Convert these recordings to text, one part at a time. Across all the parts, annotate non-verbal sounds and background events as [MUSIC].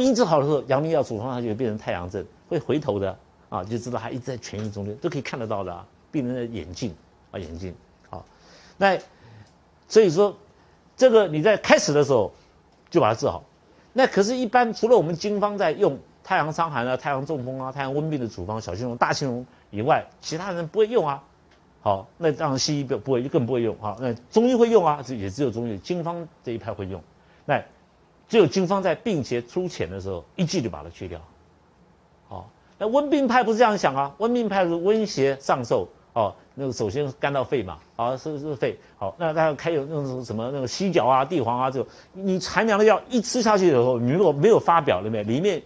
病治好的时候，阳明药处方它就会变成太阳症，会回头的啊，就知道它一直在痊愈中间，都可以看得到的啊。病人的眼镜啊，眼镜好，那所以说这个你在开始的时候就把它治好。那可是，一般除了我们经方在用太阳伤寒啊、太阳中风啊、太阳温病的处方，小青龙、大青龙以外，其他人不会用啊。好，那当然西医不不会，就更不会用。好，那中医会用啊，这也只有中医经方这一派会用。那只有经方在病邪出浅的时候，一剂就把它去掉。好，那温病派不是这样想啊？温病派是温邪上受。哦，那个首先干到肺嘛，好是是肺，好，那他开有那种什么那个犀角啊、地黄啊，这种你寒凉的药一吃下去以后，你如果没有发表，里面？里面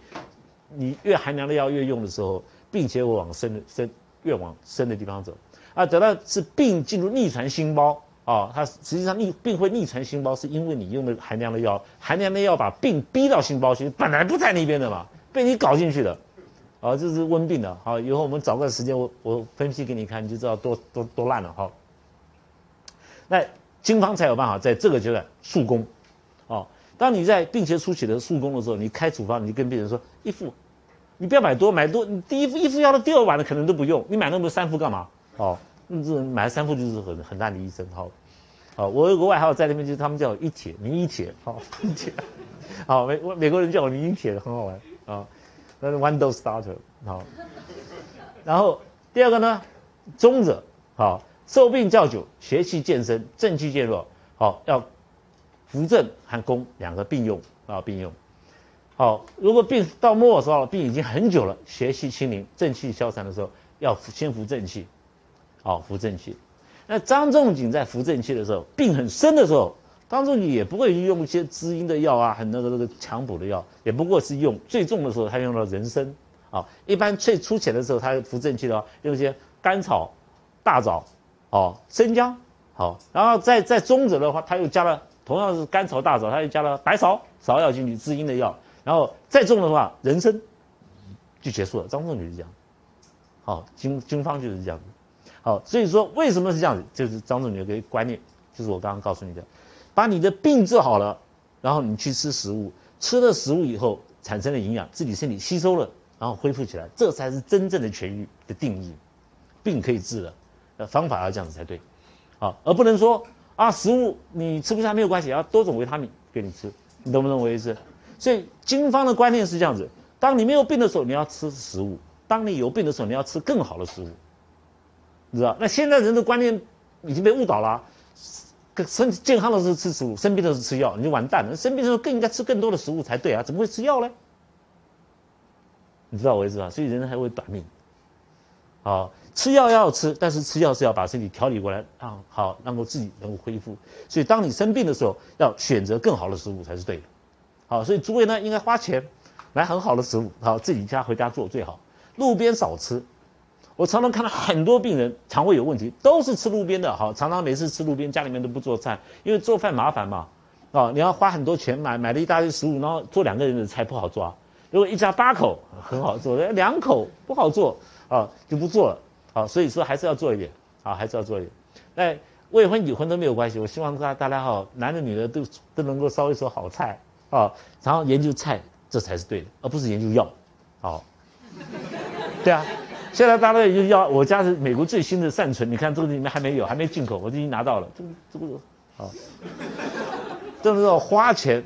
你越寒凉的药越用的时候，并且往深的深越往深的地方走，啊，等到是病进入逆传心包哦，它实际上逆病会逆传心包，是因为你用的寒凉的药，寒凉的药把病逼到心包去，本来不在那边的嘛，被你搞进去的。哦，这是温病的。好，以后我们找个时间，我我分析给你看，你就知道多多多烂了。好，那经方才有办法在这个阶段速攻。哦，当你在病邪初期的速攻的时候，你开处方，你就跟病人说一副，你不要买多，买多，你第一副一副药的第二晚的可能都不用，你买那么多三副干嘛？哦，这买了三副就是很很大的医生。好，好，我有个外号在那边，就是他们叫我一铁，名一铁。好，一铁。好，美美国人叫我名一铁，很好玩啊。那是 one dose starter 好，然后第二个呢，中者好，受病较久，邪气渐深，正气渐弱，好要扶正和攻两个并用啊并用，好，如果病到末的时候，病已经很久了，邪气清零，正气消散的时候，要先扶正气，好扶正气。那张仲景在扶正气的时候，病很深的时候。张仲景也不会用一些滋阴的药啊，很那个那个强补的药，也不过是用最重的时候，他用了人参啊。一般最粗浅的时候，他扶正气的话，用一些甘草、大枣、哦生姜，好，然后再再中者的话，他又加了同样是甘草、大枣，他又加了白芍、芍药进去滋阴的药，然后再重的话，人参就结束了。张仲景是这样，好，经经方就是这样子，好，所以说为什么是这样子，就是张仲景有个观念，就是我刚刚告诉你的。把你的病治好了，然后你去吃食物，吃了食物以后产生了营养，自己身体吸收了，然后恢复起来，这才是真正的痊愈的定义。病可以治了，呃，方法要这样子才对，好，而不能说啊，食物你吃不下没有关系，要多种维他命给你吃，你懂不懂我意思？所以经方的观念是这样子：当你没有病的时候，你要吃食物；当你有病的时候，你要吃更好的食物，你知道？那现在人的观念已经被误导了。身体健康的时候吃食物，生病的时候吃药，你就完蛋了。生病的时候更应该吃更多的食物才对啊，怎么会吃药呢？你知道我意思吧？所以人还会短命。好，吃药要吃，但是吃药是要把身体调理过来，啊，好，能够自己能够恢复。所以当你生病的时候，要选择更好的食物才是对的。好，所以诸位呢，应该花钱买很好的食物，好，自己家回家做最好，路边少吃。我常常看到很多病人肠胃有问题，都是吃路边的。好，常常每次吃路边，家里面都不做菜，因为做饭麻烦嘛。啊，你要花很多钱买买了一大堆食物，然后做两个人的菜不好做。如果一家八口很好做，两口不好做啊，就不做了。啊，所以说还是要做一点啊，还是要做一点。那未婚已婚都没有关系，我希望大大家好，男的女的都都能够烧一手好菜啊，然后研究菜，这才是对的，而不是研究药。好，对啊。现在大家就要我家是美国最新的善存，你看这个里面还没有，还没进口，我就已经拿到了。这个这个，好，这是要花钱，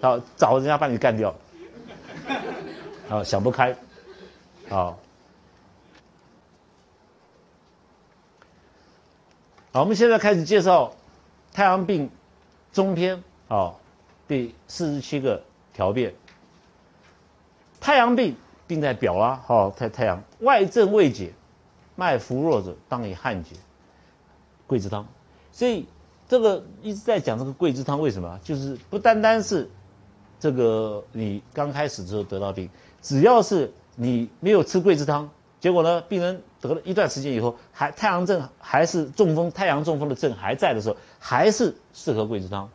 好找人家把你干掉，好想不开，好，好，我们现在开始介绍太阳病中篇，好，第四十七个条变，太阳病。病在表啊，好太太阳外症未解，脉浮弱者当以汗解。桂枝汤，所以这个一直在讲这个桂枝汤为什么？就是不单单是这个你刚开始之后得到病，只要是你没有吃桂枝汤，结果呢，病人得了一段时间以后，还太阳症还是中风，太阳中风的症还在的时候，还是适合桂枝汤，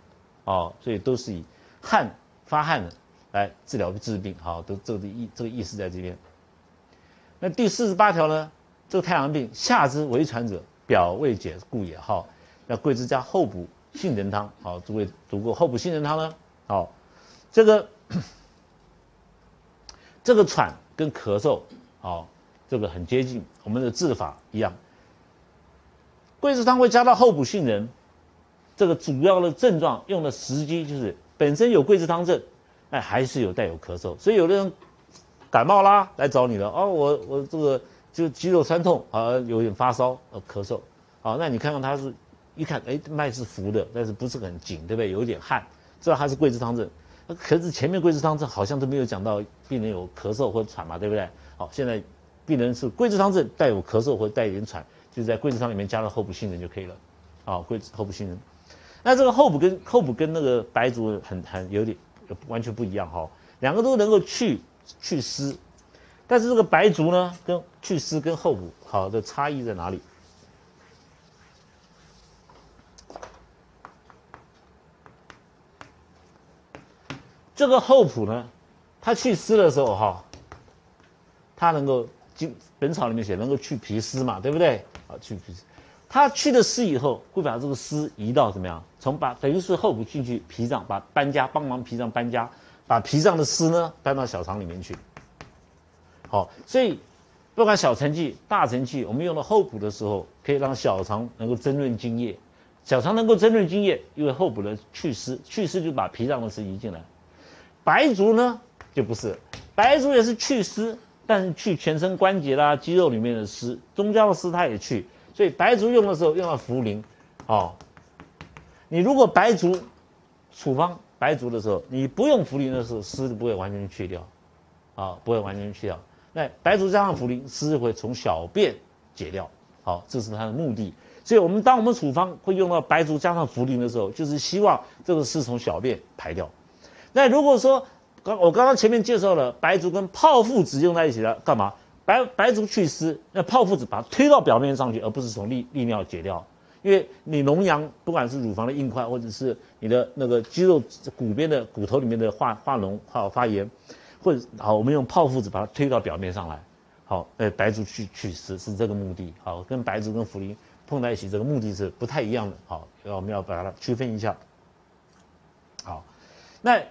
哦，所以都是以汗发汗的。来治疗治病，好，都这个意这个意思在这边。那第四十八条呢？这个太阳病下肢为传者，表未解故也。好，那桂枝加厚补杏仁汤。好，诸位读过厚补杏仁汤呢？好，这个这个喘跟咳嗽，好，这个很接近，我们的治法一样。桂枝汤会加到后补杏仁，这个主要的症状用的时机就是本身有桂枝汤症，哎，还是有带有咳嗽，所以有的人感冒啦来找你了，哦，我我这个就肌肉酸痛啊，有点发烧，呃，咳嗽，好，那你看看他是，一看，哎，脉是浮的，但是不是很紧，对不对？有点汗，知道他是桂枝汤症，可是前面桂枝汤症好像都没有讲到病人有咳嗽或喘嘛，对不对？好，现在病人是桂枝汤症，带有咳嗽或带一点喘。就在桂枝汤里面加了厚补杏仁就可以了，啊，桂枝厚补杏仁。那这个厚补跟厚补跟那个白术很很有点完全不一样哈，两个都能够去去湿，但是这个白术呢跟去湿跟厚朴好的差异在哪里？这个厚朴呢，它去湿的时候哈，它能够经《本草》里面写能够去皮湿嘛，对不对？啊去皮湿，他去了湿以后，会把这个湿移到怎么样？从把等于是后补进去脾脏，把搬家帮忙脾脏搬家，把脾脏的湿呢搬到小肠里面去。好，所以不管小承气、大承气，我们用了后补的时候，可以让小肠能够增润津液。小肠能够增润津液，因为后补的去湿，去湿就把脾脏的湿移进来。白术呢就不是，白术也是去湿。但是去全身关节啦、肌肉里面的湿，中焦的湿它也去，所以白术用的时候用到茯苓，哦，你如果白术处方白术的时候，你不用茯苓的时候，湿不会完全去掉，啊，不会完全去掉。那白术加上茯苓，湿会从小便解掉，好，这是它的目的。所以我们当我们处方会用到白术加上茯苓的时候，就是希望这个湿从小便排掉。那如果说，刚我刚刚前面介绍了白术跟泡附子用在一起了，干嘛？白白术去湿，那泡附子把它推到表面上去，而不是从利利尿解掉。因为你脓疡，不管是乳房的硬块，或者是你的那个肌肉骨边的骨头里面的化化脓、化发炎，或者好，我们用泡附子把它推到表面上来。好，呃，白术去去湿是这个目的。好，跟白术跟茯苓碰在一起，这个目的是不太一样的。好，我们要把它区分一下。好，那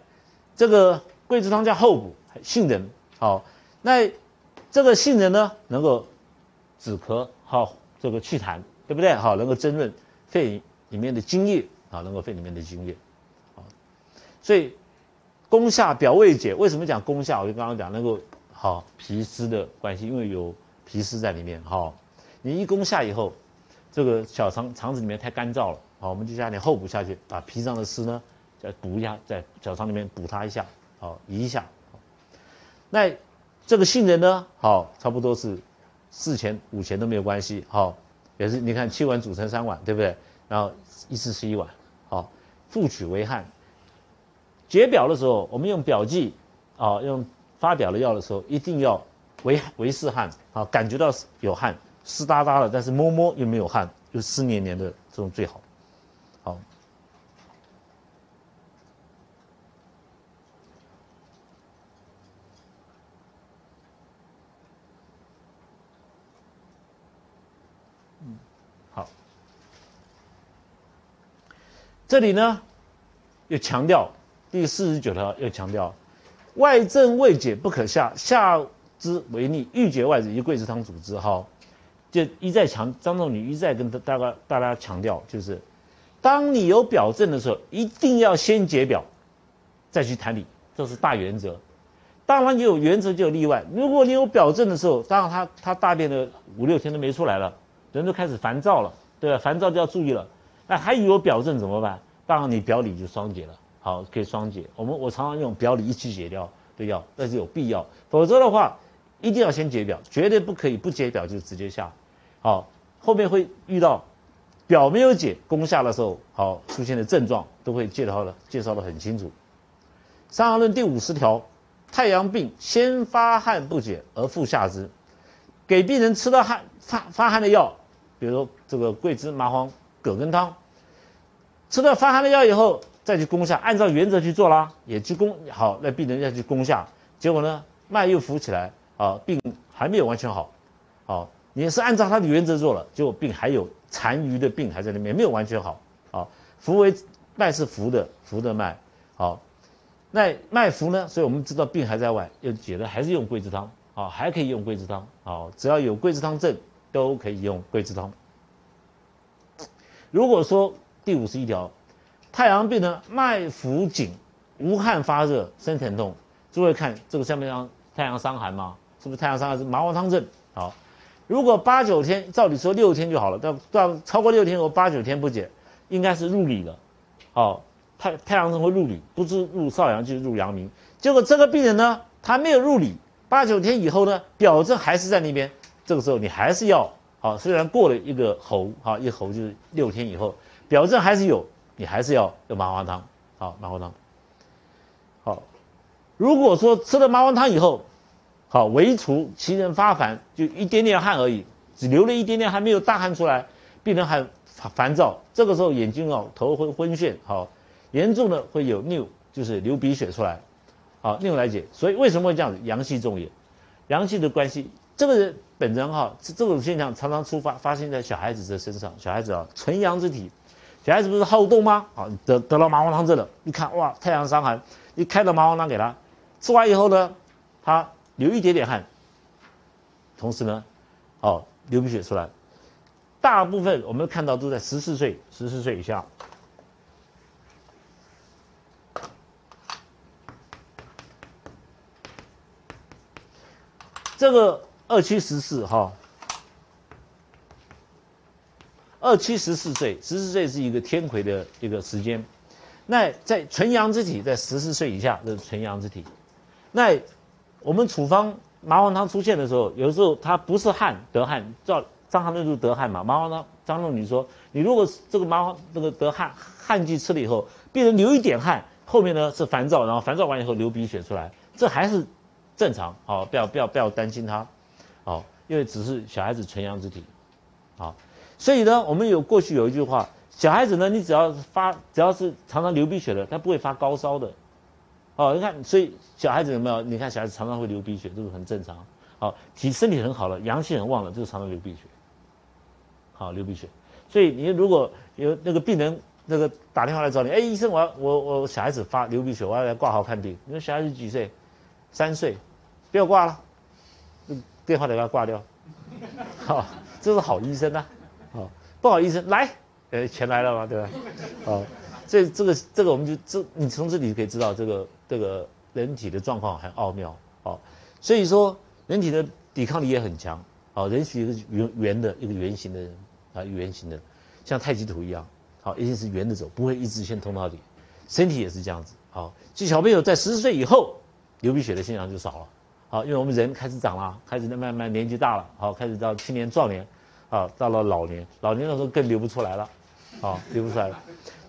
这个。桂枝汤加厚补，杏仁好，那这个杏仁呢，能够止咳，好，这个祛痰，对不对？好，能够增润肺里面的津液，啊，能够肺里面的津液，好，所以攻下表胃解，为什么讲攻下？我就刚刚讲能够好脾湿的关系，因为有脾湿在里面，哈，你一攻下以后，这个小肠肠子里面太干燥了，好，我们就加点厚补下去，把脾脏的湿呢再补一下，在小肠里面补它一下。好，移一下。那这个杏仁呢？好，差不多是四钱五钱都没有关系。好，也是你看七碗煮成三碗，对不对？然后一次吃一碗。好，复取为汗。解表的时候，我们用表剂啊，用发表的药的时候，一定要为为湿汗啊，感觉到有汗，湿哒哒的，但是摸摸又没有汗，就湿黏黏的这种最。好。这里呢，又强调第四十九条，又强调外症未解不可下，下之为逆，欲解外治以桂枝汤主之。哈，就一再强张仲景一再跟大家大家强调，就是当你有表症的时候，一定要先解表，再去谈理，这是大原则。当然有原则就有例外。如果你有表症的时候，当然他他大便的五六天都没出来了，人都开始烦躁了，对吧？烦躁就要注意了。那还有表症怎么办？当然你表里就双解了，好，可以双解。我们我常常用表里一起解掉的药，那是有必要。否则的话，一定要先解表，绝对不可以不解表就直接下。好，后面会遇到表没有解，攻下的时候，好出现的症状都会介绍的介绍的很清楚。《伤寒论》第五十条，太阳病先发汗不解而复下之，给病人吃了汗发发汗的药，比如说这个桂枝麻黄。葛根汤，吃了发寒的药以后，再去攻下，按照原则去做啦，也去攻好，那病人要去攻下，结果呢，脉又浮起来，啊，病还没有完全好，好，也是按照他的原则做了，结果病还有残余的病还在里面，没有完全好，啊，浮为脉是浮的，浮的脉，好，那脉浮呢？所以我们知道病还在外，又解的还是用桂枝汤啊，还可以用桂枝汤啊，只要有桂枝汤症都可以用桂枝汤。如果说第五十一条，太阳病呢，脉浮紧，无汗发热，身疼痛，诸位看这个像不像太阳伤寒嘛？是不是太阳伤寒是麻黄汤症？好，如果八九天，照理说六天就好了，但到超过六天或八九天不解，应该是入里了，好。太太阳症会入里，不是入少阳就是入阳明。结果这个病人呢，他没有入里，八九天以后呢，表症还是在那边。这个时候你还是要好，虽然过了一个候，好一候就是六天以后，表症还是有，你还是要用麻黄汤，好麻黄汤。好，如果说吃了麻黄汤以后，好唯除其人发烦，就一点点汗而已，只流了一点点还没有大汗出来，病人还烦躁，这个时候眼睛哦头昏昏眩，好。严重的会有尿，就是流鼻血出来，好尿来解。所以为什么会这样子？阳气重也，阳气的关系，这个人本人哈，这这种现象常常出发发生在小孩子的身上。小孩子啊，纯阳之体，小孩子不是好动吗？好得得了麻黄汤症了，一看哇，太阳伤寒，一开了麻黄汤给他，吃完以后呢，他流一点点汗，同时呢，哦流鼻血出来，大部分我们看到都在十四岁，十四岁以下。这个二七十四哈，二七十四岁，十四岁是一个天癸的一个时间。那在纯阳之体，在十四岁以下的纯阳之体。那我们处方麻黄汤出现的时候，有时候它不是汗得汗，照张翰论就得汗嘛。麻黄汤张仲女说，你如果这个麻黄那个得汗汗剂吃了以后，病人流一点汗，后面呢是烦躁，然后烦躁完以后流鼻血出来，这还是。正常，好，不要不要不要担心他，好，因为只是小孩子纯阳之体，好，所以呢，我们有过去有一句话，小孩子呢，你只要发，只要是常常流鼻血的，他不会发高烧的，哦，你看，所以小孩子有没有？你看小孩子常常会流鼻血，这个很正常，好，体身体很好了，阳气很旺了，就是常常流鼻血，好，流鼻血，所以你如果有那个病人那个打电话来找你，哎，医生，我要我我小孩子发流鼻血，我要来挂号看病，你说小孩子几岁？三岁，不要挂了，电话得给他挂掉。好，这是好医生呐。不好意思来，呃，钱来了嘛，对吧？[LAUGHS] 好，这这个这个我们就这，你从这里可以知道这个这个人体的状况很奥妙。好，所以说人体的抵抗力也很强。好，人是一个圆圆的一个圆形的啊，圆形的，像太极图一样。好，一定是圆的走，不会一直线通到底。身体也是这样子。好，就小朋友在十四岁以后。流鼻血的现象就少了，好，因为我们人开始长了，开始慢慢年纪大了，好，开始到青年壮年，啊，到了老年，老年的时候更流不出来了，啊，流不出来了。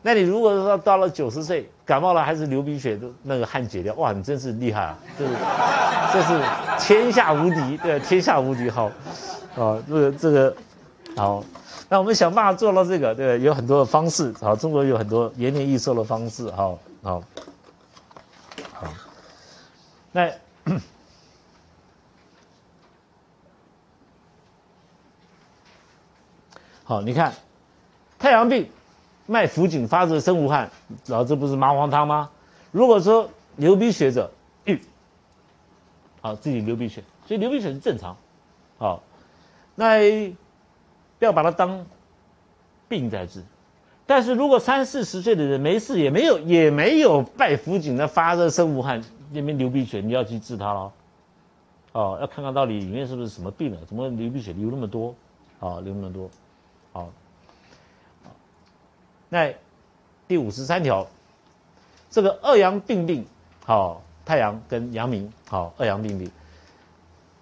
那你如果说到了九十岁感冒了还是流鼻血，都那个汗解掉，哇，你真是厉害啊，这是这是天下无敌，对，天下无敌，好，啊，这个这个好，那我们想办法做到这个，对，有很多的方式，好，中国有很多延年益寿的方式，好好，好。那好，你看太阳病，脉浮紧发热身无汗，老子不是麻黄汤吗？如果说流鼻血者，郁，好自己流鼻血，所以流鼻血是正常，好，那不要把它当病在治。但是如果三四十岁的人没事，也没有也没有脉浮紧的发热身无汗。那边流鼻血，你要去治他喽，哦，要看看到底里面是不是什么病了？怎么流鼻血流那么多？啊，流那么多，好，那第五十三条，这个二阳并病，好，太阳跟阳明，好，二阳并病。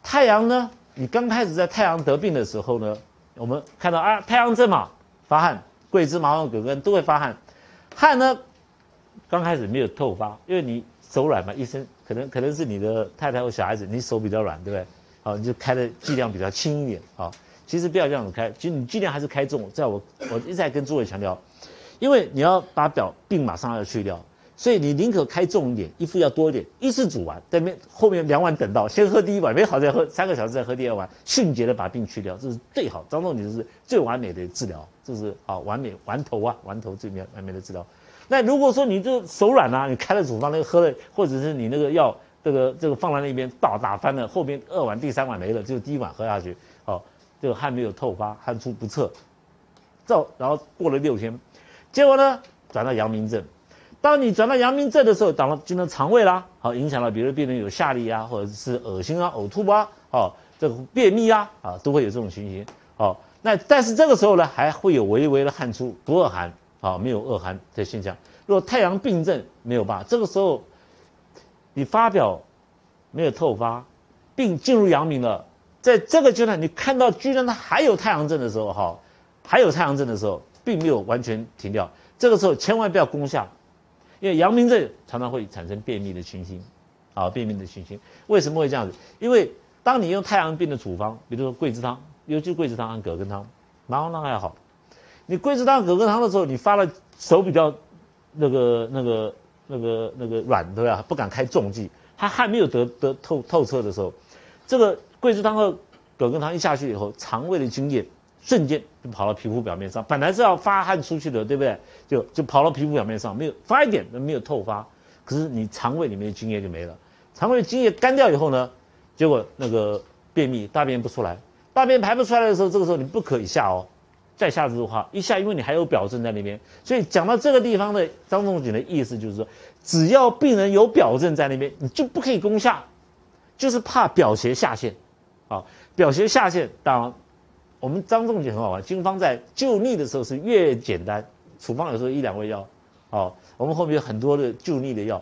太阳呢，你刚开始在太阳得病的时候呢，我们看到啊，太阳症嘛，发汗，桂枝、麻黄、葛根都会发汗，汗呢，刚开始没有透发，因为你。手软嘛，医生可能可能是你的太太或小孩子，你手比较软，对不对？好，你就开的剂量比较轻一点好。其实不要这样子开，其实你尽量还是开重。在我我一直在跟诸位强调，因为你要把表病马上要去掉，所以你宁可开重一点，一副要多一点，一次煮完，在面后面两碗等到，先喝第一碗，没好再喝三个小时再喝第二碗，迅捷的把病去掉，这是最好。张仲景是最完美的治疗，这是啊完美完头啊完头最完完美的治疗。那如果说你这手软啊，你开了处方那个喝了，或者是你那个药这个这个放在那边倒打翻了，后面二碗第三碗没了，就第一碗喝下去，这个汗没有透发，汗出不测，照然后过了六天，结果呢转到阳明症。当你转到阳明症的时候，到了进入肠胃啦，好影响了，比如病人有下痢啊，或者是恶心啊、呕吐啊，哦，这个便秘啊，啊都会有这种情形。哦，那但是这个时候呢，还会有微微的汗出，不恶寒，啊没有恶寒的现象。如果太阳病症没有吧，这个时候你发表没有透发，病进入阳明了，在这个阶段你看到居然它还有太阳症的时候，哈，还有太阳症的时候，并没有完全停掉，这个时候千万不要攻下。因为阳明症常常会产生便秘的情形，啊，便秘的情形为什么会这样子？因为当你用太阳病的处方，比如说桂枝汤，尤其桂枝汤和葛根汤，麻黄汤还好。你桂枝汤、葛根汤的时候，你发了手比较那个、那个、那个、那个软，对吧？不敢开重剂，他还没有得得透透彻的时候，这个桂枝汤和葛根汤一下去以后，肠胃的津液。瞬间就跑到皮肤表面上，本来是要发汗出去的，对不对？就就跑到皮肤表面上，没有发一点都没有透发，可是你肠胃里面的津液就没了，肠胃的津液干掉以后呢，结果那个便秘，大便不出来，大便排不出来的时候，这个时候你不可以下哦，再下的话一下，因为你还有表症在那边，所以讲到这个地方的张仲景的意思就是说，只要病人有表症在那边，你就不可以攻下，就是怕表邪下陷，啊，表邪下陷当然。我们张仲景很好玩，经方在救逆的时候是越简单，处方有时候一两味药，好，我们后面有很多的救逆的药，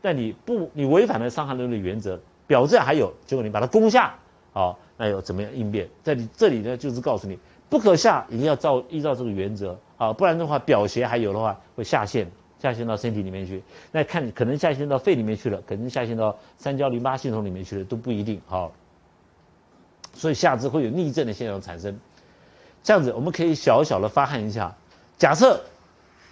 但你不，你违反了伤寒论的原则，表证还有，结果你把它攻下，好，那要怎么样应变？在你这里呢，就是告诉你，不可下，一定要照依照这个原则，啊，不然的话，表邪还有的话会下陷，下陷到身体里面去，那看可能下陷到肺里面去了，可能下陷到三焦淋巴系统里面去了，都不一定，好。所以下肢会有逆症的现象产生，这样子我们可以小小的发汗一下。假设，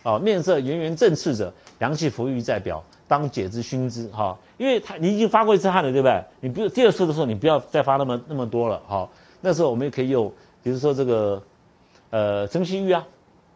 哦，面色圆圆正赤者，阳气浮郁在表，当解之熏之，哈，因为他你已经发过一次汗了，对不对？你不第二次的时候，你不要再发那么那么多了，哈。那时候我们也可以用，比如说这个，呃，蒸汽浴啊，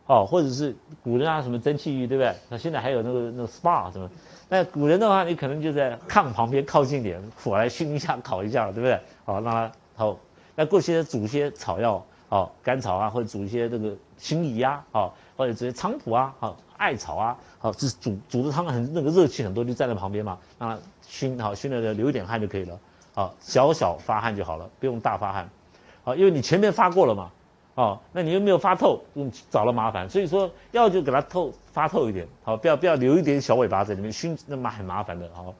哦，或者是古人啊什么蒸汽浴，对不对？那现在还有那个那个 SPA 什么，那古人的话，你可能就在炕旁边靠近点，火来熏一下，烤一下，对不对？好，让它。好，那过去煮一些草药，好甘草啊，或者煮一些这个辛夷呀，好或者这些菖蒲啊，好艾草啊，好是煮煮的汤很那个热气很多，就站在旁边嘛，让它熏好熏了的流一点汗就可以了，好小小发汗就好了，不用大发汗，好因为你前面发过了嘛，哦那你又没有发透，嗯找了麻烦，所以说要就给它透发透一点，好不要不要留一点小尾巴在里面熏，那么很麻烦的，好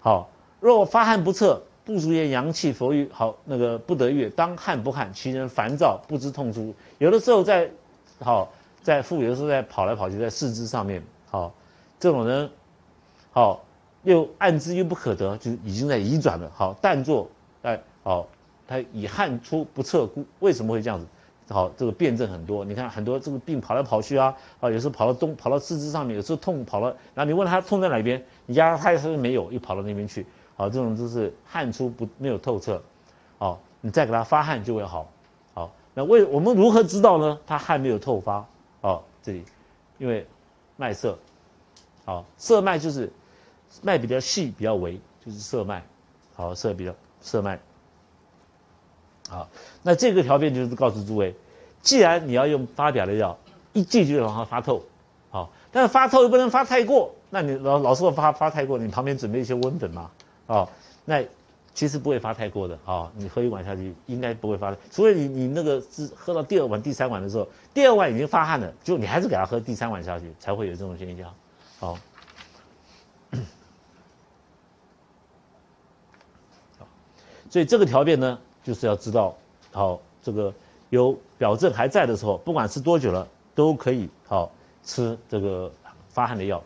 好若发汗不彻。不足言阳气浮于好那个不得月，当汗不汗，其人烦躁不知痛处。有的时候在，好在腹，有的时候在跑来跑去，在四肢上面，好这种人，好又暗之又不可得，就已经在移转了。好但作哎好，他以汗出不测，故为什么会这样子？好这个辩证很多，你看很多这个病跑来跑去啊，啊有时候跑到东跑到四肢上面，有时候痛跑了，然后你问他痛在哪边，你压他他是没有，又跑到那边去。好，这种就是汗出不没有透彻，好，你再给他发汗就会好，好，那为我们如何知道呢？他汗没有透发，好，这里，因为脉色，好，色脉就是脉比较细比较微，就是色脉，好，色比较色脉，好，那这个条件就是告诉诸位，既然你要用发表的药，一剂就让它发透，好，但是发透又不能发太过，那你老老是发发太过，你旁边准备一些温粉嘛。哦，那其实不会发太过的哦，你喝一碗下去应该不会发的，除非你你那个是喝到第二碗、第三碗的时候，第二碗已经发汗了，就你还是给他喝第三碗下去，才会有这种现象。好，[COUGHS] 所以这个条件呢，就是要知道，好，这个有表症还在的时候，不管吃多久了，都可以好吃这个发汗的药。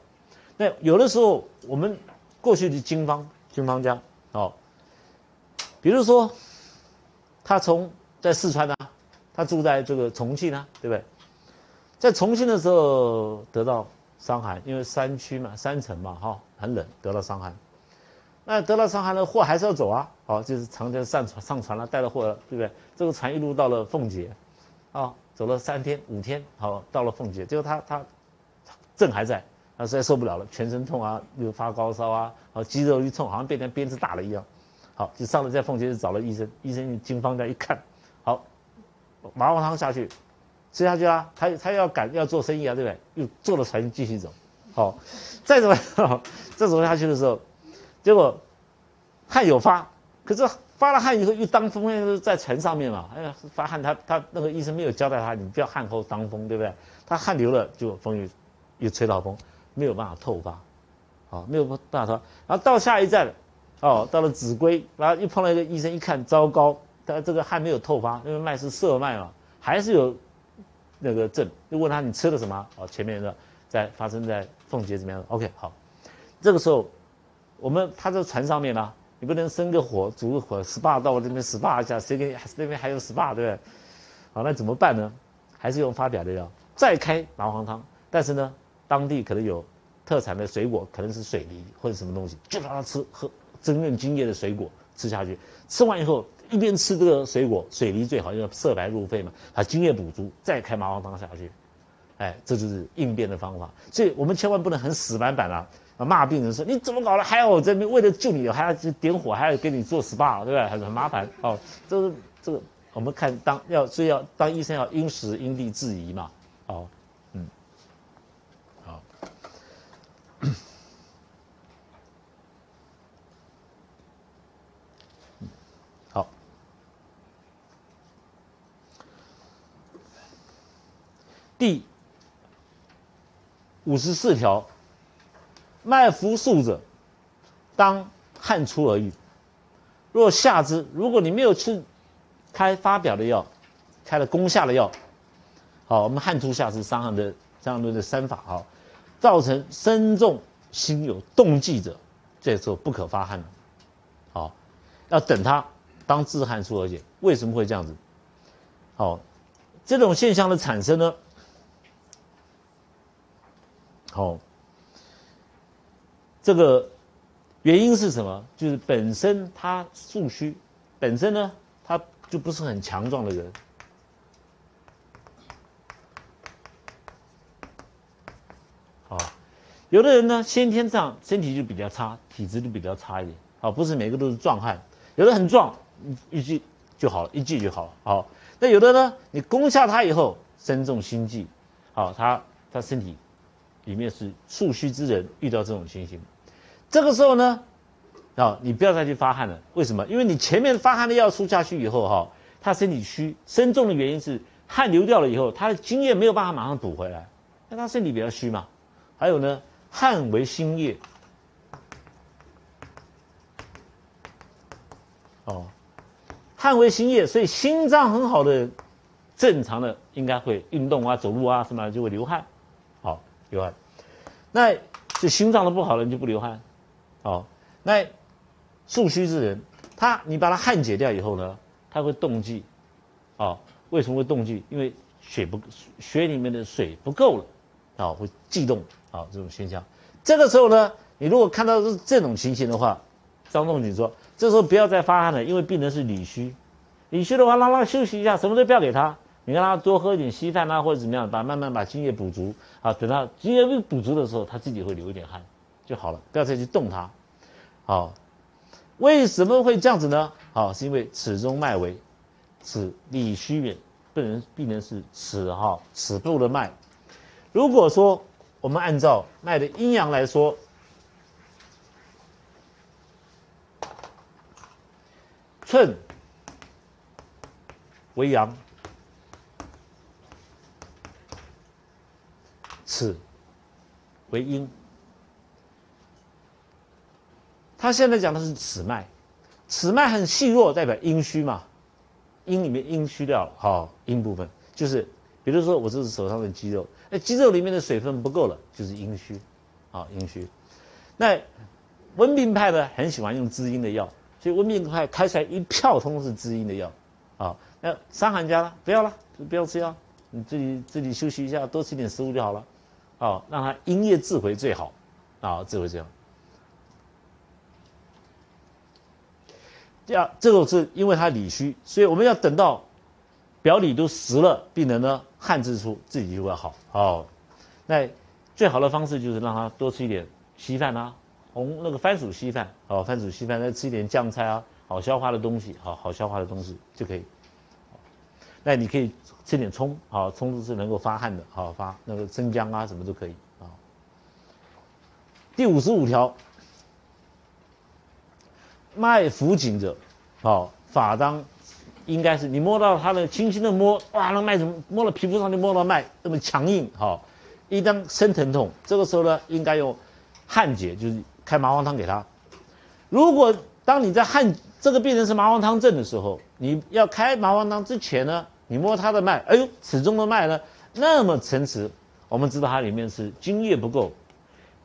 那有的时候我们过去的经方。军方家，哦，比如说，他从在四川呢，他住在这个重庆呢，对不对？在重庆的时候得到伤寒，因为山区嘛，山城嘛，哈，很冷，得到伤寒。那得到伤寒的货还是要走啊，好，就是长江上船上船了，带了货，对不对？这个船一路到了奉节，啊，走了三天五天，好，到了奉节，结果他他症还在，他实在受不了了，全身痛啊，又发高烧啊，然后，肌肉一痛，好像被那鞭子打了一样。好，就上了在凤姐找了医生，医生经方在一看，好，麻黄汤下去，吃下去啊，他他要赶要做生意啊，对不对？又坐了船继续走。好，再怎么 [LAUGHS] 再走下去的时候，结果汗有发，可是发了汗以后又当风，在船上面嘛，哎呀发汗，他他那个医生没有交代他，你不要汗后当风，对不对？他汗流了就风又又吹到风，没有办法透发，好，没有办法透。然后到下一站，哦，到了秭归，然后又碰到一个医生，一看糟糕，他这个汗没有透发，因为脉是涩脉嘛，还是有那个症，就问他你吃了什么？哦，前面的。在发生在凤姐怎么样？OK，好，这个时候我们他在船上面呢，你不能生个火，煮个火，SPA 到我这边 SPA 一下，谁给那边还有 SPA 对不对？好，那怎么办呢？还是用发表的药，再开麻黄汤，但是呢，当地可能有特产的水果，可能是水梨或者什么东西，就让他吃喝增润津液的水果吃下去，吃完以后一边吃这个水果，水梨最好，因为色白入肺嘛，把津液补足，再开麻黄汤下去。哎，这就是应变的方法，所以我们千万不能很死板板啊，骂病人说你怎么搞的？还要我这边为了救你，还要去点火，还要给你做 SPA，对不对？很很麻烦哦。这个这个，我们看当要所以要当医生要因时因地制宜嘛。哦，第。五十四条，脉浮数者，当汗出而愈。若下之，如果你没有吃开发表的药，开了攻下的药，好，我们汗出下肢伤寒的这样的三法啊，造成身重心有动悸者，这时候不可发汗了，好，要等它当自汗出而解。为什么会这样子？好，这种现象的产生呢？好，这个原因是什么？就是本身他素虚，本身呢他就不是很强壮的人。好，有的人呢先天上身体就比较差，体质就比较差一点。好，不是每个都是壮汉，有的很壮，一记就好了，一记就好了。好，那有的呢，你攻下他以后，身重心悸，好，他他身体。里面是素虚之人遇到这种情形，这个时候呢，啊，你不要再去发汗了。为什么？因为你前面发汗的药输下去以后，哈，他身体虚，身重的原因是汗流掉了以后，他的津液没有办法马上补回来，那他身体比较虚嘛。还有呢，汗为心液，哦，汗为心液，所以心脏很好的，正常的应该会运动啊，走路啊什么就会流汗。流汗，那就心脏的不好了，你就不流汗，哦，那素虚之人，他你把他汗解掉以后呢，他会动悸，哦，为什么会动悸？因为血不血里面的水不够了，啊，会悸动，啊，这种现象。这个时候呢，你如果看到是这种情形的话，张仲景说，这时候不要再发汗了，因为病人是里虚，里虚的话，让他休息一下，什么都不要给他。你让他多喝一点稀饭啊，或者怎么样，把慢慢把津液补足啊。等他津液被补足的时候，他自己会流一点汗就好了，不要再去动它。好，为什么会这样子呢？好，是因为此中脉为此里虚远，不能病人是此哈此部的脉。如果说我们按照脉的阴阳来说，寸为阳。此为阴，他现在讲的是此脉，此脉很细弱，代表阴虚嘛，阴里面阴虚掉了，好，阴部分就是，比如说我这是手上的肌肉，那肌肉里面的水分不够了，就是阴虚，好，阴虚。那温病派呢，很喜欢用滋阴的药，所以温病派开出来一票通是滋阴的药，啊，那伤寒家呢，不要了，不要吃药，你自己自己休息一下，多吃点食物就好了。哦，让他阴液自回最好，啊，自回这样。第二，这种是因为他里虚，所以我们要等到表里都实了，病人呢汗自出，自己就会好。哦，那最好的方式就是让他多吃一点稀饭啊，红那个番薯稀饭，好番薯稀饭，再吃一点酱菜啊，好消化的东西，好好消化的东西就可以。那你可以吃点葱，好葱是能够发汗的，好发那个生姜啊什么都可以啊。第五十五条，脉浮紧者，好法当应该是你摸到他的轻轻的摸，哇，那脉怎么摸到皮肤上就摸到脉那么强硬，好，一当生疼痛，这个时候呢应该用汗解，就是开麻黄汤给他。如果当你在汗这个病人是麻黄汤症的时候，你要开麻黄汤之前呢？你摸他的脉，哎呦，此中的脉呢那么沉迟，我们知道它里面是津液不够。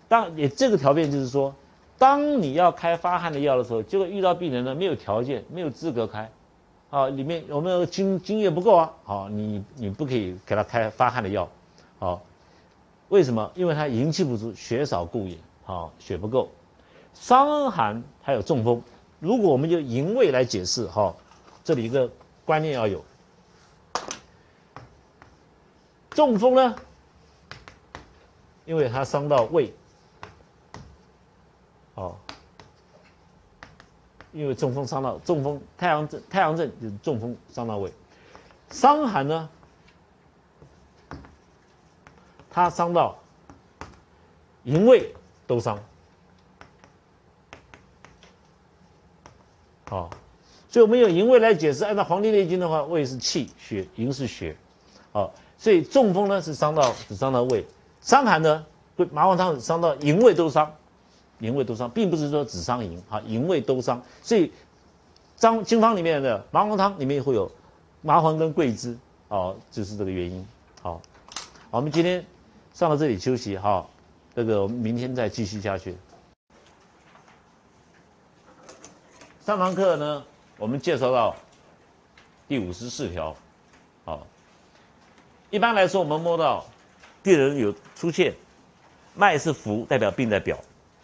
当也这个条件就是说，当你要开发汗的药的时候，就会遇到病人呢没有条件，没有资格开，啊，里面有没有津津液不够啊？好，你你不可以给他开发汗的药，好，为什么？因为他营气不足，血少故也，好，血不够，伤寒还有中风。如果我们就营卫来解释，哈，这里一个观念要有。中风呢？因为它伤到胃，哦，因为中风伤到中风，太阳症太阳症就是中风伤到胃，伤寒呢，它伤到营卫都伤，好，所以我们用营卫来解释，按照《黄帝内经》的话，胃是气血，营是血，好。所以中风呢是伤到只伤到胃，伤寒呢会麻黄汤伤到营卫都伤，营卫都伤，并不是说只伤营啊，营卫都伤。所以张经方里面的麻黄汤里面会有麻黄跟桂枝，哦，就是这个原因。好，我们今天上到这里休息哈，这个我们明天再继续下去。上堂课呢，我们介绍到第五十四条，一般来说，我们摸到病人有出现脉是浮，代表病在表。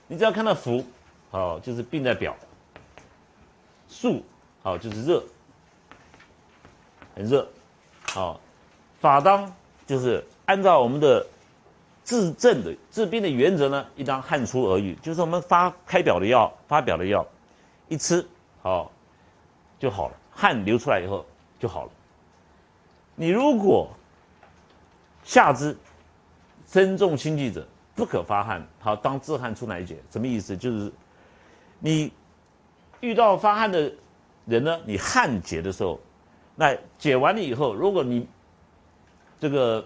你只要看到浮，好，就是病在表；肃，好，就是热，很热。好，法当就是按照我们的治症的治病的原则呢，一当汗出而愈，就是我们发开表的药，发表的药一吃，好就好了，汗流出来以后就好了。你如果下肢身重心悸者，不可发汗。好，当自汗出来解，什么意思？就是你遇到发汗的人呢，你汗解的时候，那解完了以后，如果你这个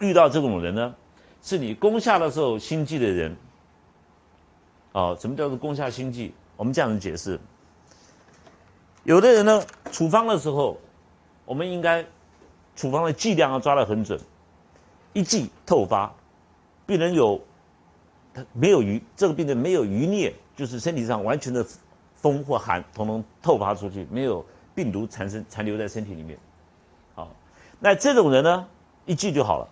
遇到这种人呢，是你攻下的时候心悸的人。哦，什么叫做攻下心悸？我们这样子解释：有的人呢，处方的时候，我们应该。处方的剂量要抓得很准，一剂透发，病人有他没有余，这个病人没有余孽，就是身体上完全的风或寒统统透发出去，没有病毒产生残留在身体里面。好，那这种人呢，一剂就好了。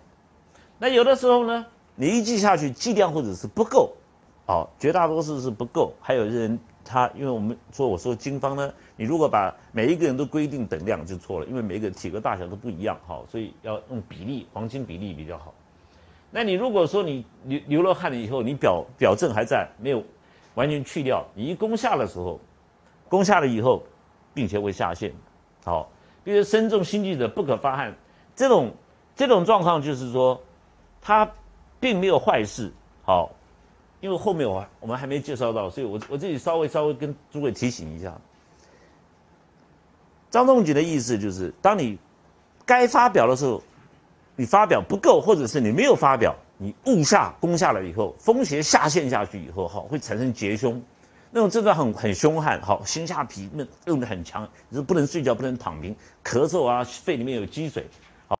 那有的时候呢，你一剂下去剂量或者是不够，哦，绝大多数是不够。还有人他，因为我们说我说经方呢。你如果把每一个人都规定等量就错了，因为每个体格大小都不一样，好，所以要用比例，黄金比例比较好。那你如果说你流流了汗了以后，你表表症还在，没有完全去掉，你一攻下的时候，攻下了以后，并且会下陷，好，比如身重心悸者不可发汗，这种这种状况就是说，它并没有坏事，好，因为后面我我们还没介绍到，所以我我这里稍微稍微跟诸位提醒一下。张仲景的意思就是，当你该发表的时候，你发表不够，或者是你没有发表，你误下攻下了以后，风邪下陷下去以后，哈，会产生结胸，那种症状很很凶悍，好，心下痞闷，用的很强，就是不能睡觉，不能躺平，咳嗽啊，肺里面有积水，